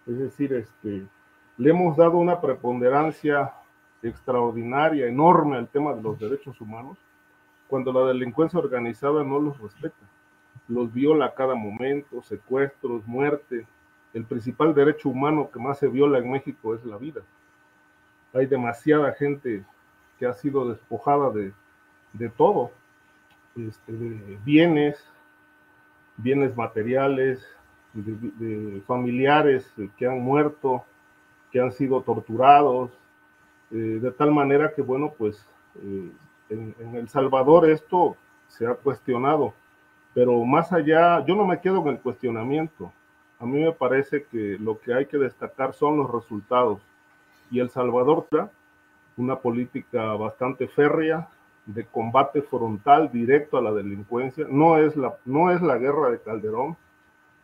Es decir, este, le hemos dado una preponderancia extraordinaria, enorme al tema de los derechos humanos, cuando la delincuencia organizada no los respeta. Los viola a cada momento, secuestros, muerte. El principal derecho humano que más se viola en México es la vida. Hay demasiada gente que ha sido despojada de, de todo, este, de bienes, bienes materiales, de, familiares que han muerto, que han sido torturados, eh, de tal manera que, bueno, pues eh, en, en, El Salvador esto se ha cuestionado, pero más allá, yo no me quedo en el cuestionamiento. A mí me parece que lo que hay que destacar son los resultados. Y El Salvador una política bastante férrea, de combate frontal directo a la delincuencia. No es la, no es la guerra de Calderón,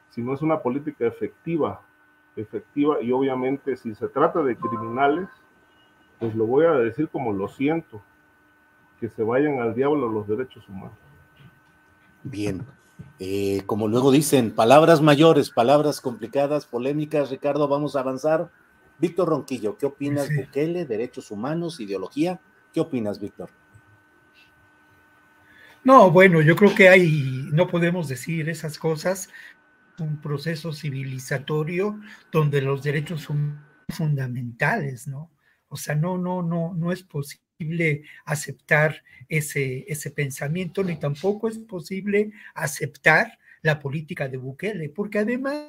sino es una política efectiva, efectiva y obviamente si se trata de criminales, pues lo voy a decir como lo siento, que se vayan al diablo los derechos humanos. Bien, eh, como luego dicen, palabras mayores, palabras complicadas, polémicas, Ricardo, vamos a avanzar. Víctor Ronquillo, ¿qué opinas? Bukele, derechos humanos, ideología, ¿qué opinas, Víctor? No, bueno, yo creo que hay, no podemos decir esas cosas, un proceso civilizatorio donde los derechos son fundamentales, ¿no? O sea, no, no, no, no es posible aceptar ese, ese pensamiento, ni tampoco es posible aceptar la política de Bukele, porque además,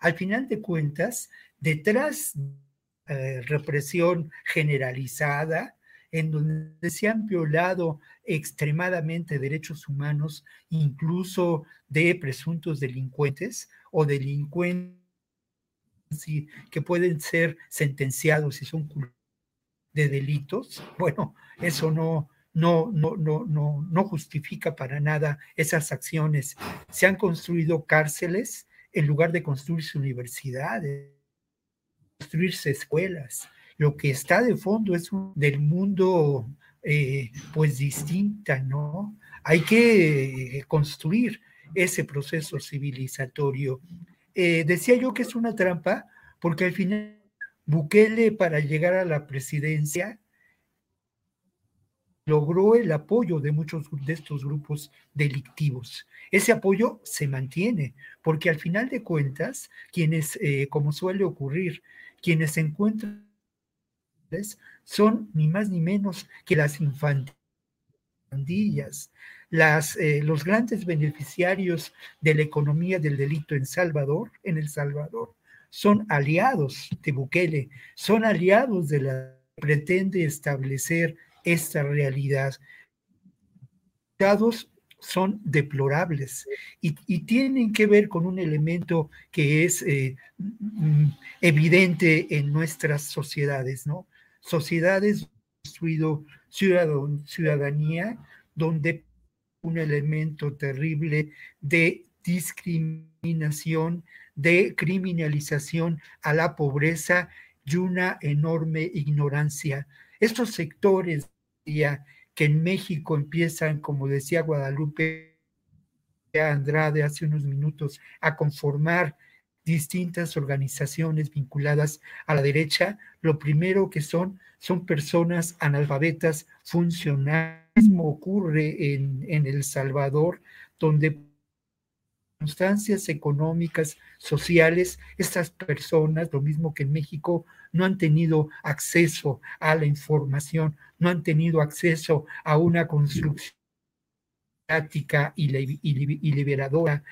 al final de cuentas, detrás de eh, represión generalizada, en donde se han violado extremadamente derechos humanos, incluso de presuntos delincuentes o delincuentes que pueden ser sentenciados si son de delitos. Bueno, eso no, no, no, no, no, no justifica para nada esas acciones. Se han construido cárceles en lugar de construirse universidades, construirse escuelas lo que está de fondo es un, del mundo eh, pues distinta, ¿no? Hay que construir ese proceso civilizatorio. Eh, decía yo que es una trampa porque al final Bukele para llegar a la presidencia logró el apoyo de muchos de estos grupos delictivos. Ese apoyo se mantiene, porque al final de cuentas, quienes, eh, como suele ocurrir, quienes se encuentran son ni más ni menos que las infantillas, las, eh, los grandes beneficiarios de la economía del delito en Salvador, en El Salvador, son aliados de Bukele, son aliados de la pretende establecer esta realidad. Dados son deplorables y, tienen que ver con un elemento que es eh, mm, evidente en nuestras sociedades, ¿no? sociedades construido ciudadanía donde un elemento terrible de discriminación, de criminalización a la pobreza y una enorme ignorancia. Estos sectores ya, que en México empiezan, como decía Guadalupe Andrade hace unos minutos, a conformar distintas organizaciones vinculadas a la derecha, lo primero que son son personas analfabetas funcionales. Mismo ocurre en, en El Salvador, donde circunstancias económicas, sociales, estas personas, lo mismo que en México, no han tenido acceso a la información, no han tenido acceso a una construcción y, y liberadora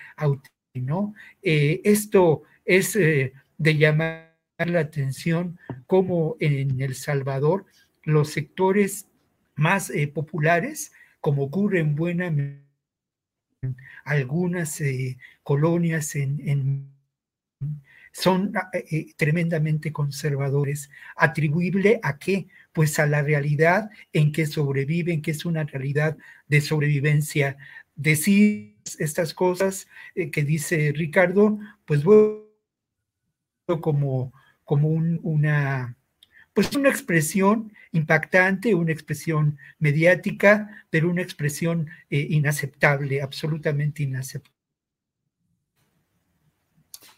¿no? Eh, esto es eh, de llamar la atención como en El Salvador los sectores más eh, populares, como ocurre en buena algunas colonias en, son eh, eh, tremendamente conservadores. ¿Atribuible a qué? Pues a la realidad en que sobreviven, que es una realidad de sobrevivencia. Decir estas cosas eh, que dice Ricardo, pues bueno, como, como una, pues una expresión impactante, una expresión mediática, pero una expresión inaceptable, absolutamente inaceptable.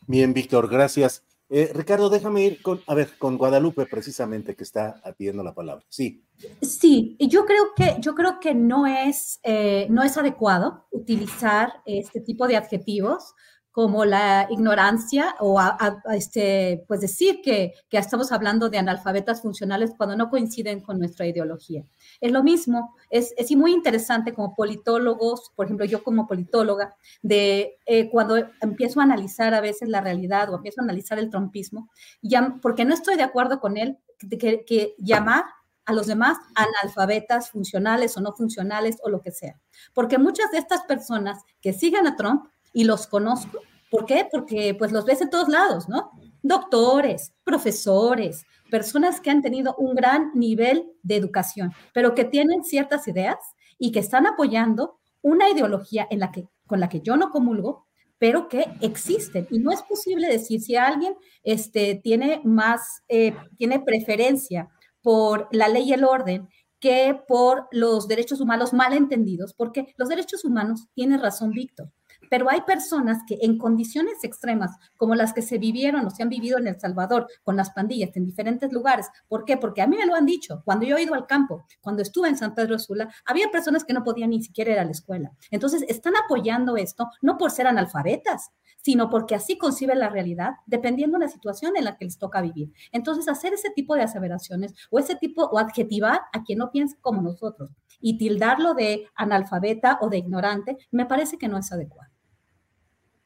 Bien, Víctor, gracias. Eh, Ricardo, déjame ir con, a ver, con Guadalupe precisamente que está pidiendo la palabra. Sí. Sí, yo creo que yo creo que no es eh, no es adecuado utilizar este tipo de adjetivos como la ignorancia o a, este, pues decir que, que, estamos hablando de analfabetas funcionales cuando no coinciden con nuestra ideología. Es lo mismo, es, es muy interesante como politólogos, por ejemplo, yo como politóloga, de eh, cuando empiezo a analizar a veces la realidad o empiezo a analizar el trompismo, ya, porque no estoy de acuerdo con él, que, que llamar a los demás analfabetas funcionales o no funcionales o lo que sea. Porque muchas de estas personas que siguen a Trump y los conozco. ¿Por qué? Porque pues los ves en todos lados, ¿no? Doctores, profesores, personas que han tenido un gran nivel de educación, pero que tienen ciertas ideas y que están apoyando una ideología en la que, con la que yo no comulgo, pero que existen. Y no es posible decir si alguien este, tiene más, eh, tiene preferencia por la ley y el orden que por los derechos humanos mal entendidos, porque los derechos humanos, tiene razón Víctor, pero hay personas que en condiciones extremas, como las que se vivieron o se han vivido en El Salvador con las pandillas en diferentes lugares, ¿por qué? Porque a mí me lo han dicho, cuando yo he ido al campo, cuando estuve en San Pedro Sula, había personas que no podían ni siquiera ir a la escuela. Entonces, están apoyando esto no por ser analfabetas, sino porque así conciben la realidad, dependiendo de la situación en la que les toca vivir. Entonces, hacer ese tipo de aseveraciones o ese tipo, o adjetivar a quien no piensa como nosotros y tildarlo de analfabeta o de ignorante, me parece que no es adecuado.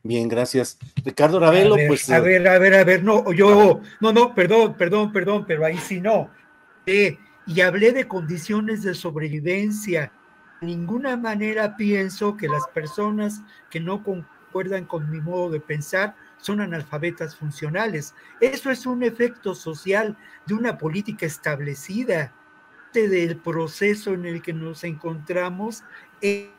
Bien, gracias. Ricardo Ravelo, pues. A eh, ver, a ver, a ver, no, yo, no, no, perdón, perdón, perdón, pero ahí sí no. Eh, y hablé de condiciones de sobrevivencia. De ninguna manera pienso que las personas que no concuerdan con mi modo de pensar son analfabetas funcionales. Eso es un efecto social de una política establecida, del proceso en el que nos encontramos. Eh,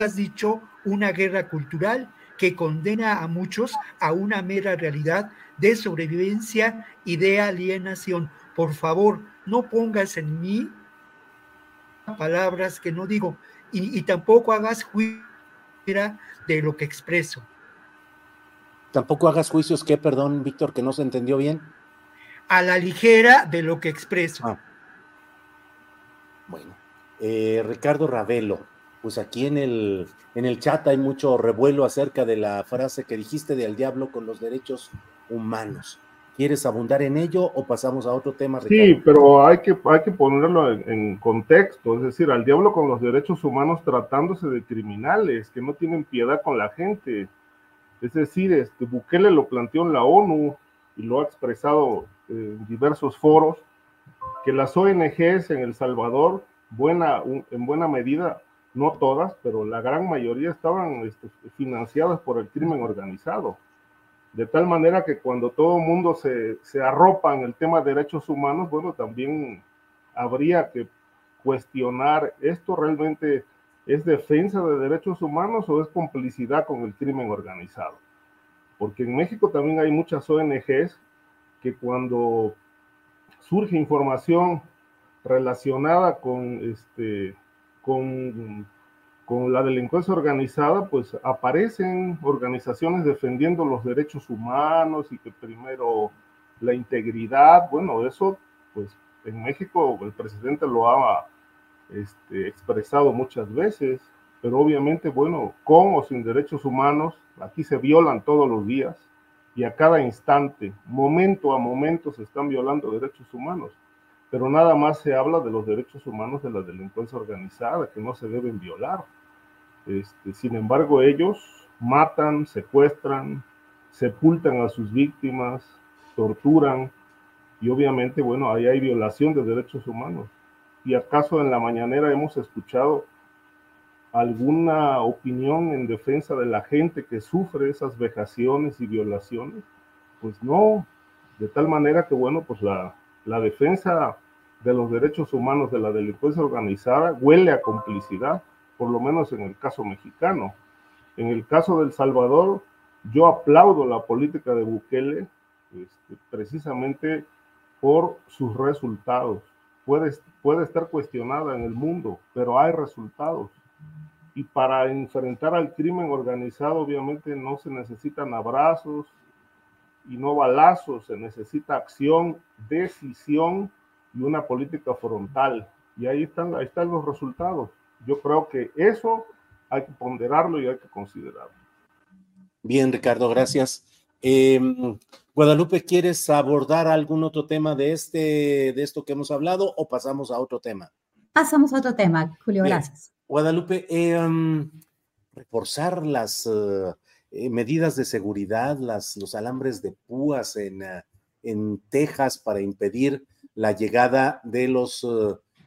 has dicho, una guerra cultural que condena a muchos a una mera realidad de sobrevivencia y de alienación. Por favor, no pongas en mí palabras que no digo y, tampoco hagas juicio de lo que expreso. Tampoco hagas juicios que, perdón, Víctor, que no se entendió bien. A la ligera de lo que expreso. Ah. Bueno, eh, Ricardo Ravelo, pues aquí en el, en el chat hay mucho revuelo acerca de la frase que dijiste de al diablo con los derechos humanos. ¿Quieres abundar en ello o pasamos a otro tema? Sí, pero hay que, hay que ponerlo en, contexto, es decir, al diablo con los derechos humanos tratándose de criminales que no tienen piedad con la gente. Es decir, este, Bukele lo planteó en la ONU y lo ha expresado en diversos foros, que las ONGs en El Salvador, buena, en buena medida, no todas, pero la gran mayoría estaban este, financiadas por el crimen organizado. De tal manera que cuando todo el mundo se, se arropa en el tema de derechos humanos, bueno, también habría que cuestionar esto realmente es defensa de derechos humanos o es complicidad con el crimen organizado. Porque en México también hay muchas ONGs que cuando surge información relacionada con este con, con la delincuencia organizada, pues aparecen organizaciones defendiendo los derechos humanos y que primero la integridad, bueno, eso pues en México el presidente lo ha este, expresado muchas veces, pero obviamente, bueno, con o sin derechos humanos, aquí se violan todos los días y a cada instante, momento a momento se están violando derechos humanos pero nada más se habla de los derechos humanos de la delincuencia organizada, que no se deben violar. Este, sin embargo, ellos matan, secuestran, sepultan a sus víctimas, torturan, y obviamente, bueno, ahí hay violación de derechos humanos. ¿Y acaso en la mañanera hemos escuchado alguna opinión en defensa de la gente que sufre esas vejaciones y violaciones? pues no, de tal manera que, bueno, pues la, la defensa de los derechos humanos de la delincuencia organizada huele a complicidad, por lo menos en el caso mexicano. En el caso del Salvador, yo aplaudo la política de Bukele este, precisamente por sus resultados. Puede, puede estar cuestionada en el mundo, pero hay resultados. Y para enfrentar al crimen organizado, obviamente no se necesitan abrazos y no balazos, se necesita acción, decisión y una política frontal. Y ahí están, ahí están los resultados. Yo creo que eso hay que ponderarlo y hay que considerarlo. Bien, Ricardo, gracias. Em, Guadalupe, ¿quieres abordar algún otro tema de este, de esto que hemos hablado o pasamos a otro tema? Pasamos a otro tema, Julio, gracias. Guadalupe, em, reforzar las eh, eh, medidas de seguridad, las, los alambres de púas en, eh, en Texas para impedir la llegada de los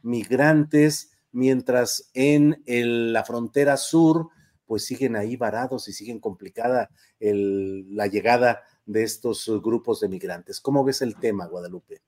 migrantes, mientras en la frontera sur pues siguen ahí varados y siguen complicada la llegada de estos grupos de migrantes. ¿Cómo ves el tema, Guadalupe?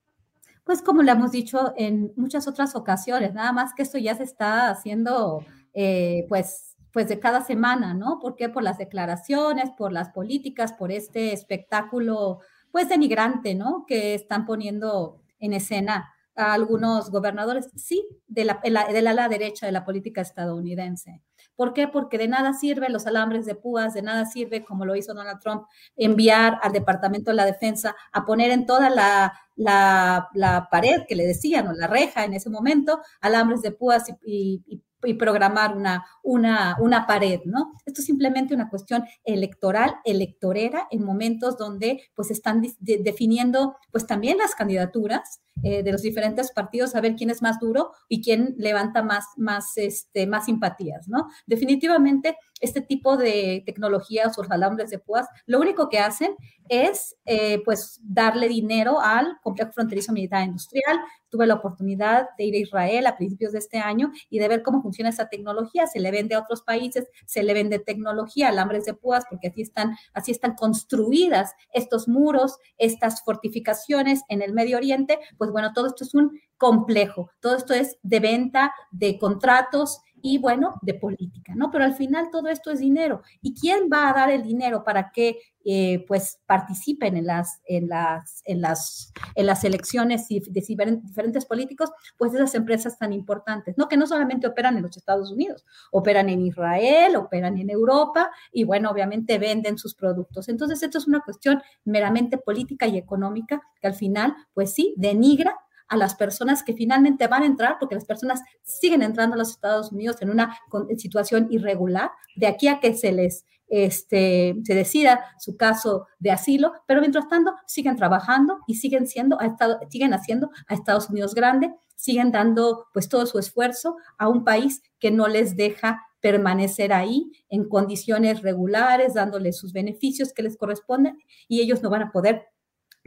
Pues como lo hemos dicho en muchas otras ocasiones, nada más que esto ya se está haciendo eh, pues, pues de cada semana, ¿no? ¿Por qué? Por las declaraciones, por las políticas, por este espectáculo pues denigrante, ¿no? Que están poniendo en escena a algunos gobernadores, sí, de la, de la, derecha de la política estadounidense. ¿Por qué? Porque de nada sirve los alambres de púas, de nada sirve, como lo hizo Donald Trump, enviar al Departamento de la Defensa a poner en toda la, la, pared que le decían, o la reja en ese momento, alambres de púas y y programar una, una, una pared, ¿no? Esto es simplemente una cuestión electoral, electorera, en momentos donde pues están definiendo pues también las candidaturas eh, de los diferentes partidos, a ver quién es más duro y quién levanta más, más, este, más simpatías, ¿no? Definitivamente este tipo de tecnologías o alambres de púas, lo único que hacen es eh, pues darle dinero al complejo fronterizo militar industrial. Tuve la oportunidad de ir a Israel a principios de este año y de ver cómo funciona esa tecnología. Se le vende a otros países, se le vende tecnología, alambres de púas, porque así están, así están construidas estos muros, estas fortificaciones en el Medio Oriente. Pues bueno, todo esto es un complejo, todo esto es de venta de contratos y bueno, de política, ¿no? Pero al final todo esto es dinero. ¿Y quién va a dar el dinero para que eh, pues participen en las, en las, en las, en las elecciones de diferentes políticos? Pues esas empresas tan importantes, ¿no? Que no solamente operan en los Estados Unidos, operan en Israel, operan en Europa y bueno, obviamente venden sus productos. Entonces, esto es una cuestión meramente política y económica que al final, pues sí, denigra a las personas que finalmente van a entrar, porque las personas siguen entrando a los Estados Unidos en una situación irregular, de aquí a que se les este, se decida su caso de asilo, pero mientras tanto siguen trabajando y siguen siendo, a Estado, siguen haciendo a Estados Unidos grande, siguen dando pues todo su esfuerzo a un país que no les deja permanecer ahí en condiciones regulares, dándoles sus beneficios que les corresponden y ellos no van a poder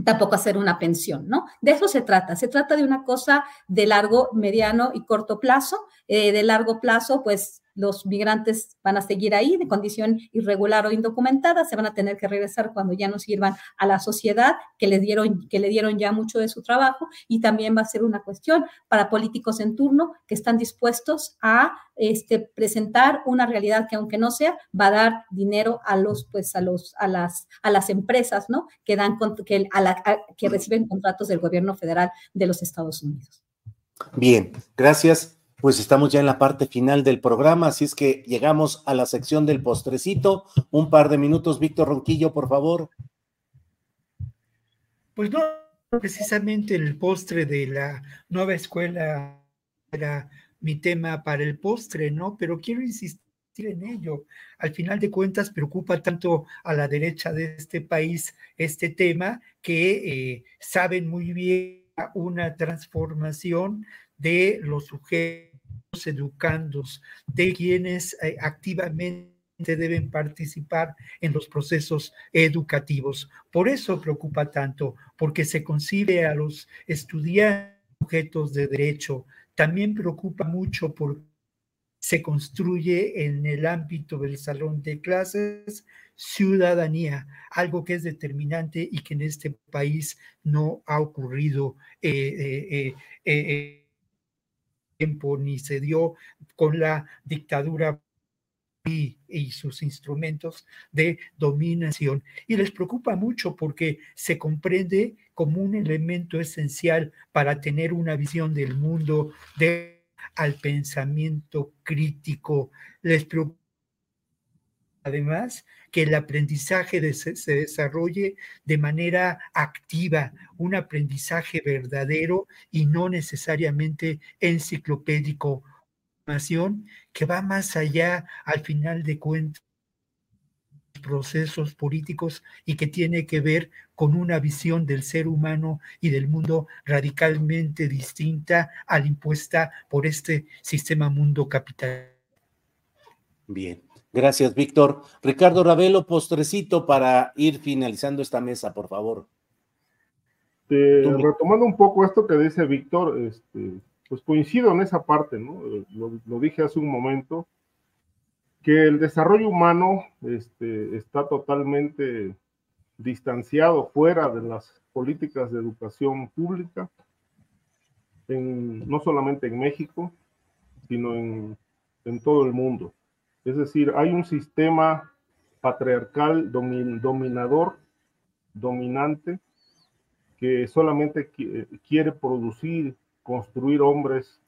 tampoco hacer una pensión, ¿no? De eso se trata. Se trata de una cosa de largo, mediano y corto plazo. Eh, de largo plazo, pues los migrantes van a seguir ahí de condición irregular o indocumentada, se van a tener que regresar cuando ya no sirvan a la sociedad que le dieron, que le dieron ya mucho de su trabajo y también va a ser una cuestión para políticos en turno que están dispuestos a este, presentar una realidad que aunque no sea, va a dar dinero a los, pues a los, a las, a las empresas, ¿no? Que dan, que, a la, que reciben contratos del gobierno federal de los Estados Unidos. Bien, gracias pues estamos ya en la parte final del programa, así es que llegamos a la sección del postrecito. Un par de minutos, Víctor Ronquillo, por favor. Pues no, precisamente el postre de la nueva escuela era mi tema para el postre, ¿no? Pero quiero insistir en ello. Al final de cuentas, preocupa tanto a la derecha de este país este tema que eh, saben muy bien una transformación de los sujetos educandos, de quienes eh, activamente deben participar en los procesos educativos. Por eso preocupa tanto, porque se concibe a los estudiantes sujetos de derecho. También preocupa mucho por se construye en el ámbito del salón de clases ciudadanía, algo que es determinante y que en este país no ha ocurrido eh, eh, tiempo ni se dio con la dictadura y, sus instrumentos de dominación. Y les preocupa mucho porque se comprende como un elemento esencial para tener una visión del mundo, de, al pensamiento crítico. Les preocupa además que el aprendizaje se desarrolle de manera activa, un aprendizaje verdadero y no necesariamente enciclopédico, que va más allá al final de cuentas procesos políticos y que tiene que ver con una visión del ser humano y del mundo radicalmente distinta a la impuesta por este sistema mundo capital. Bien, Gracias, Víctor. Ricardo Ravelo, postrecito para ir finalizando esta mesa, por favor. retomando un poco esto que dice Víctor, este, pues coincido en esa parte, ¿no? Lo, dije hace un momento, que el desarrollo humano este, está totalmente distanciado fuera de las políticas de educación pública, no solamente en México, sino en, en todo el mundo. Es decir, hay un sistema patriarcal dominador, dominante, que solamente quiere producir, construir hombres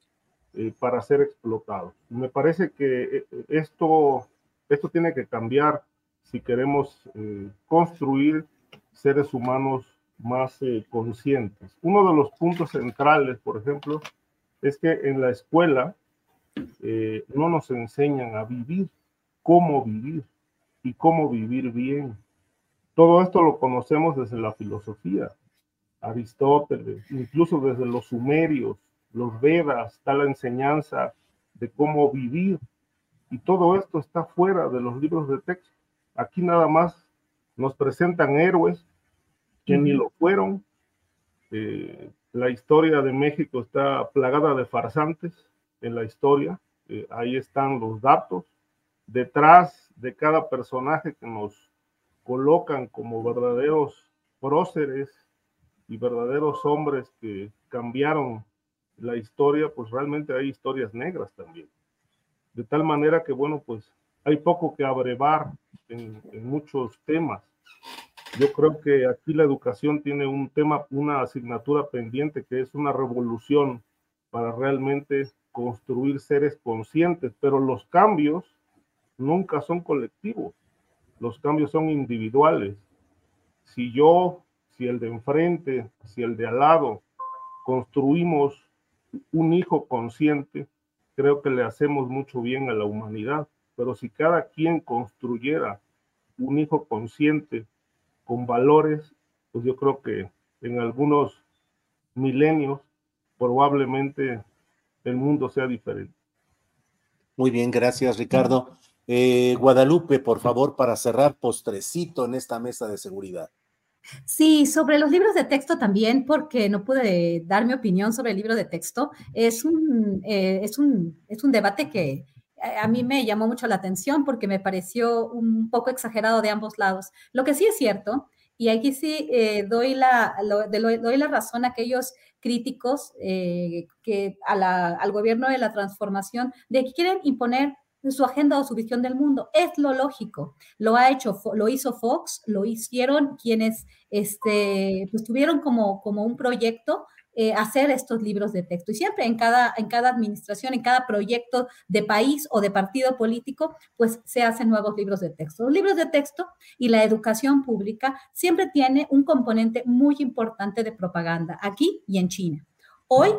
eh, para ser explotados. Me parece que eh, esto, esto tiene que cambiar si queremos eh, construir seres humanos más conscientes. Uno de los puntos centrales, por ejemplo, es que en la escuela eh, no nos enseñan a vivir, cómo vivir y cómo vivir bien. Todo esto lo conocemos desde la filosofía, Aristóteles, incluso desde los sumerios, los Vedas, está la enseñanza de cómo vivir. Y todo esto está fuera de los libros de texto. Aquí nada más nos presentan héroes que ni lo fueron. Eh, la historia de México está plagada de farsantes, en la historia. Eh, ahí están los datos. Detrás de cada personaje que nos colocan como verdaderos próceres y verdaderos hombres que cambiaron la historia, pues realmente hay historias negras también. De tal manera que, bueno, pues hay poco que abrevar en, en muchos temas. Yo creo que aquí la educación tiene un tema, una asignatura pendiente que es una revolución para realmente construir seres conscientes, pero los cambios nunca son colectivos, los cambios son individuales. Si yo, si el de enfrente, si el de al lado, construimos un hijo consciente, creo que le hacemos mucho bien a la humanidad, pero si cada quien construyera un hijo consciente con valores, pues yo creo que en algunos milenios probablemente el mundo sea diferente. Muy bien, gracias Ricardo. Eh, Guadalupe, por favor, para cerrar postrecito en esta mesa de seguridad. Sí, sobre los libros de texto también, porque no pude dar mi opinión sobre el libro de texto. Es un, eh, es un, es un debate que a mí me llamó mucho la atención porque me pareció un poco exagerado de ambos lados. Lo que sí es cierto, y aquí sí eh, doy, la, doy la razón a aquellos críticos eh, que al gobierno de la transformación, de que quieren imponer su agenda o su visión del mundo. Es lo lógico. Lo ha hecho, lo hizo Fox, lo hicieron quienes este, pues, tuvieron como, como un proyecto eh, hacer estos libros de texto. Y siempre en cada, en cada administración, en cada proyecto de país o de partido político, pues se hacen nuevos libros de texto. Los libros de texto y la educación pública siempre tiene un componente muy importante de propaganda, aquí y en China. Hoy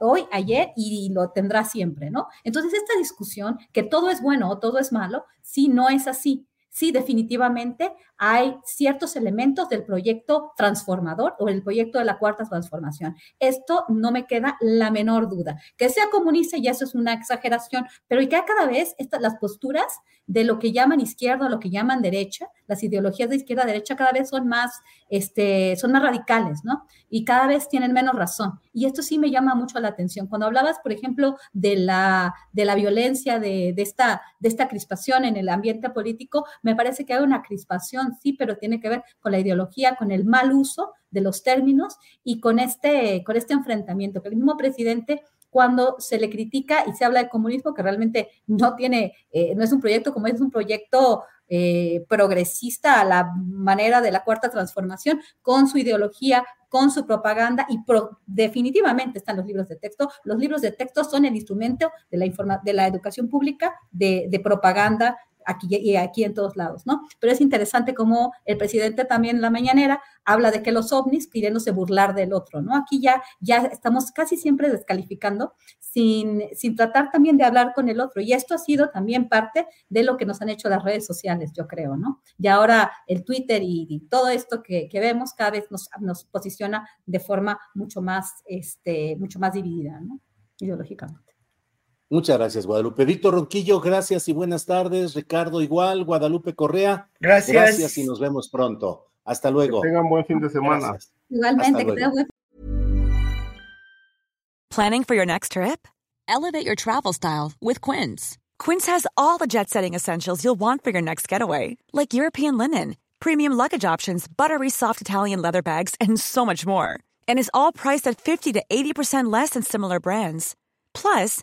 hoy, ayer y lo tendrá siempre, ¿no? Entonces, esta discusión, que todo es bueno o todo es malo, sí no es así sí, definitivamente hay ciertos elementos del proyecto transformador o el proyecto de la cuarta transformación. Esto no me queda la menor duda. Que sea comunista, y eso es una exageración, pero y que cada vez las posturas de lo que llaman izquierda lo que llaman derecha, las ideologías de izquierda derecha cada vez son más, este, son más radicales, ¿no? Y cada vez tienen menos razón. Y esto sí me llama mucho la atención. Cuando hablabas, por ejemplo, de la, de la violencia, de, de, esta, de esta crispación en el ambiente político, me parece que hay una crispación, sí, pero tiene que ver con la ideología, con el mal uso de los términos y con este, con este enfrentamiento que el mismo presidente cuando se le critica y se habla de comunismo que realmente no tiene, eh, no es un proyecto como es un proyecto eh, progresista a la manera de la cuarta transformación, con su ideología, con su propaganda y definitivamente están los libros de texto. Los libros de texto son el instrumento de la, de la educación pública, de propaganda, aquí y aquí en todos lados, ¿no? Pero es interesante como el presidente también en la mañanera habla de que los ovnis queriéndose burlar del otro, ¿no? Aquí ya, ya estamos casi siempre descalificando sin, sin tratar también de hablar con el otro. Y esto ha sido también parte de lo que nos han hecho las redes sociales, yo creo, ¿no? Y ahora el Twitter y, todo esto que, que, vemos cada vez nos, nos posiciona de forma mucho más, este, mucho más dividida, ¿no? Ideológicamente. Muchas gracias, Guadalupe. Víctor Ronquillo, gracias y buenas tardes. Ricardo, igual. Guadalupe Correa. Gracias. Gracias y nos vemos pronto. Hasta luego. Que tengan buen fin de semana. Gracias. Igualmente, que tengan buen Planning for your next trip? Elevate your travel style with Quince. Quince has all the jet setting essentials you'll want for your next getaway, like European linen, premium luggage options, buttery soft Italian leather bags, and so much more. And is all priced at 50 to 80% less than similar brands. Plus,